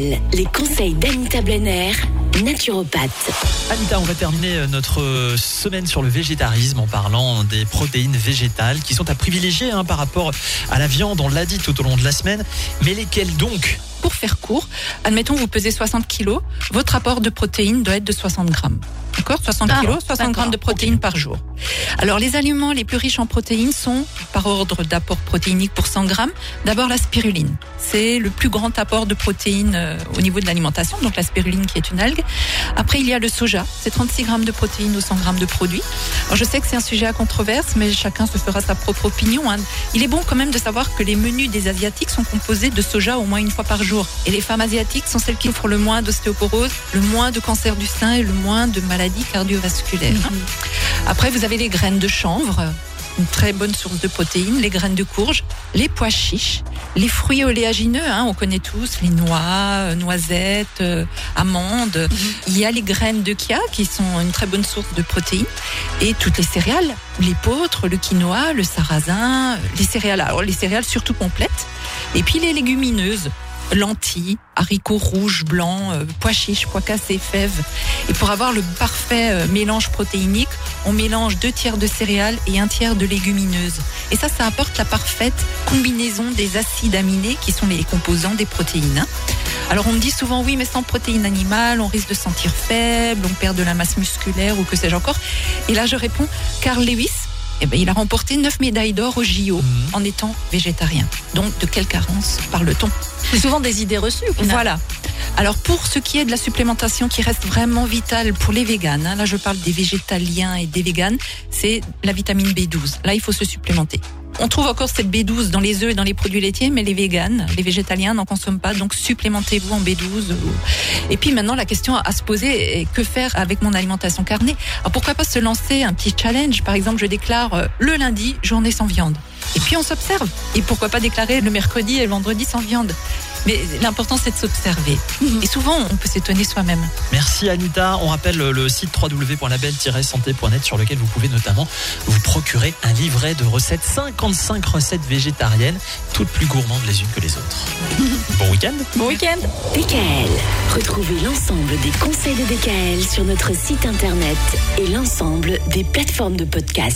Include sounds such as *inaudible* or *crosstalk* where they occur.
Les conseils d'Anita Blenner, naturopathe. Anita, on va terminer euh, notre euh, semaine sur le végétarisme en parlant des protéines végétales qui sont à privilégier hein, par rapport à la viande, on l'a dit tout au long de la semaine. Mais lesquelles donc? Pour faire court, admettons vous pesez 60 kilos, votre apport de protéines doit être de 60 grammes. D'accord 60 Ah, kilos, 60 d'accord, grammes de protéines par jour. Alors les aliments les plus riches en protéines sont, par ordre d'apport protéinique pour 100 grammes, d'abord la spiruline. C'est le plus grand apport de protéines euh, au niveau de l'alimentation, donc la spiruline qui est une algue. Après il y a le soja, c'est 36 grammes de protéines aux 100 grammes de produits. Alors je sais que c'est un sujet à controverse, mais chacun se fera sa propre opinion. hein. Il est bon quand même de savoir que les menus des asiatiques sont composés de soja au moins une fois par jour. Et les femmes asiatiques sont celles qui souffrent le moins d'ostéoporose, le moins de cancer du sein et le moins de maladies cardiovasculaires. hein. Après, vous avez les graines de chanvre, une très bonne source de protéines, les graines de courge, les pois chiches, les fruits oléagineux, hein, on connaît tous les noix, euh, noisettes, euh, amandes. Il y a les graines de chia qui sont une très bonne source de protéines et toutes les céréales, l'épeautre, le quinoa, le sarrasin, les céréales, alors les céréales surtout complètes, et puis les légumineuses lentilles, haricots rouges, blancs, euh, pois chiches, pois cassés, fèves. Et pour avoir le parfait euh, mélange protéinique, on mélange deux tiers de céréales et un tiers de légumineuses. Et ça, ça apporte la parfaite combinaison des acides aminés qui sont les composants des protéines. hein. Alors on me dit souvent oui, mais sans protéines animales, on risque de se sentir faible, on perd de la masse musculaire ou que sais-je encore. Et là, je réponds, Carl Lewis, eh ben, il a remporté 9 médailles d'or au JO en étant végétarien. Donc de quelle carence parle-t-on? C'est souvent des idées reçues. voilà. Alors pour ce qui est de la supplémentation qui reste vraiment vitale pour les véganes, hein, là je parle des végétaliens et des véganes, c'est la vitamine B12. Là il faut se supplémenter. On trouve encore cette B12 dans les œufs et dans les produits laitiers, mais les véganes, les végétaliens n'en consomment pas, donc supplémentez-vous en B12. Et puis maintenant la question à se poser est que faire avec mon alimentation carnée? Alors pourquoi pas se lancer un petit challenge? Par exemple, je déclare euh, le lundi journée sans viande. Et puis on s'observe. Et pourquoi pas déclarer le mercredi et le vendredi sans viande? Mais l'important, c'est de s'observer. Et souvent, on peut s'étonner soi-même. Merci Anita. On rappelle le site www.label-santé.net sur lequel vous pouvez notamment vous procurer un livret de recettes, 55 recettes végétariennes, toutes plus gourmandes les unes que les autres. *laughs* Bon week-end Bon week-end. DKL. Retrouvez l'ensemble des conseils de DKL sur notre site internet et l'ensemble des plateformes de podcast.